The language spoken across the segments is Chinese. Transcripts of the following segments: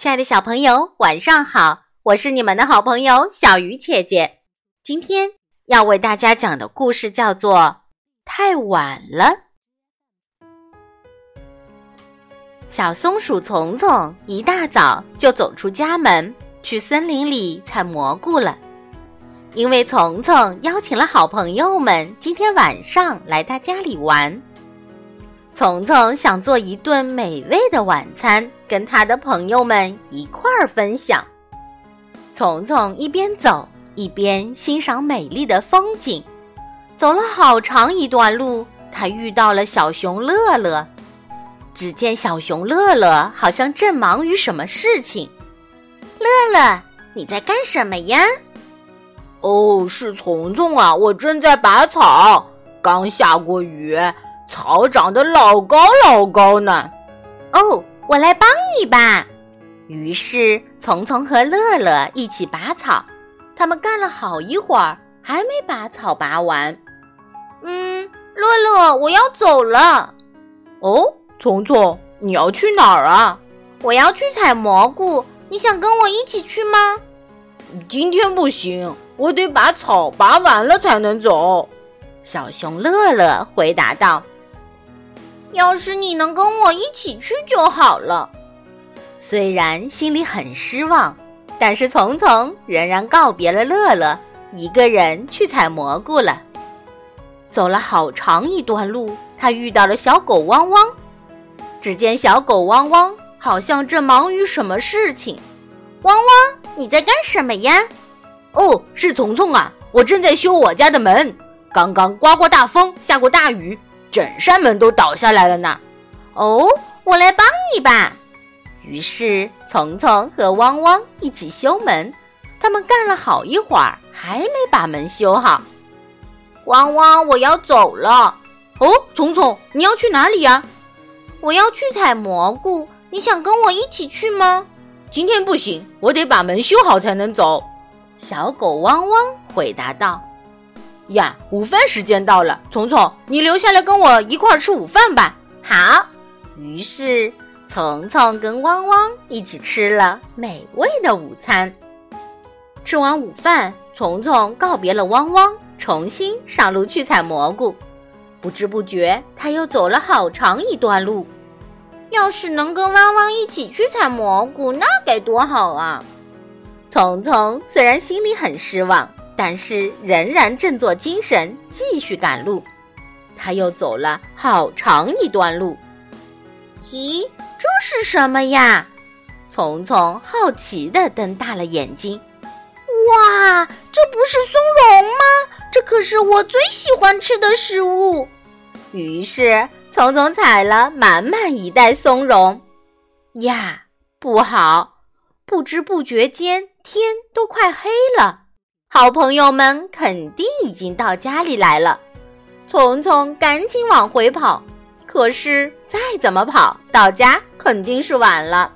亲爱的小朋友，晚上好！我是你们的好朋友小鱼姐姐。今天要为大家讲的故事叫做《太晚了》。小松鼠聪聪一大早就走出家门，去森林里采蘑菇了。因为聪聪邀请了好朋友们今天晚上来他家里玩。聪聪想做一顿美味的晚餐，跟他的朋友们一块儿分享。聪聪一边走一边欣赏美丽的风景，走了好长一段路，他遇到了小熊乐乐。只见小熊乐乐好像正忙于什么事情。乐乐，你在干什么呀？哦，是聪聪啊，我正在拔草，刚下过雨。草长得老高老高呢，哦，我来帮你吧。于是，聪聪和乐乐一起拔草。他们干了好一会儿，还没把草拔完。嗯，乐乐，我要走了。哦，聪聪，你要去哪儿啊？我要去采蘑菇。你想跟我一起去吗？今天不行，我得把草拔完了才能走。小熊乐乐回答道。要是你能跟我一起去就好了。虽然心里很失望，但是丛丛仍然告别了乐乐，一个人去采蘑菇了。走了好长一段路，他遇到了小狗汪汪。只见小狗汪汪好像正忙于什么事情。汪汪，你在干什么呀？哦，是聪聪啊，我正在修我家的门。刚刚刮过大风，下过大雨。整扇门都倒下来了呢，哦，我来帮你吧。于是，聪聪和汪汪一起修门。他们干了好一会儿，还没把门修好。汪汪，我要走了。哦，聪聪，你要去哪里呀？我要去采蘑菇。你想跟我一起去吗？今天不行，我得把门修好才能走。小狗汪汪回答道。呀，午饭时间到了，聪聪，你留下来跟我一块儿吃午饭吧。好。于是，聪聪跟汪汪一起吃了美味的午餐。吃完午饭，聪聪告别了汪汪，重新上路去采蘑菇。不知不觉，他又走了好长一段路。要是能跟汪汪一起去采蘑菇，那该多好啊！聪聪虽然心里很失望。但是仍然振作精神，继续赶路。他又走了好长一段路。咦，这是什么呀？聪聪好奇地瞪大了眼睛。哇，这不是松茸吗？这可是我最喜欢吃的食物。于是，聪聪采了满满一袋松茸。呀，不好！不知不觉间，天都快黑了。好朋友们肯定已经到家里来了，聪聪赶紧往回跑，可是再怎么跑，到家肯定是晚了。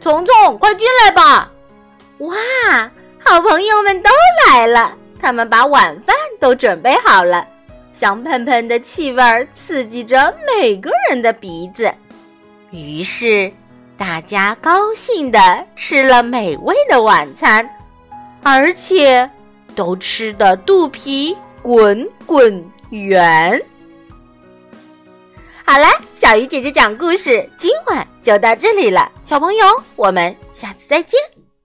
聪聪，快进来吧！哇，好朋友们都来了，他们把晚饭都准备好了，香喷喷的气味刺激着每个人的鼻子，于是大家高兴地吃了美味的晚餐。而且，都吃的肚皮滚滚圆。好了，小鱼姐姐讲故事，今晚就到这里了，小朋友，我们下次再见。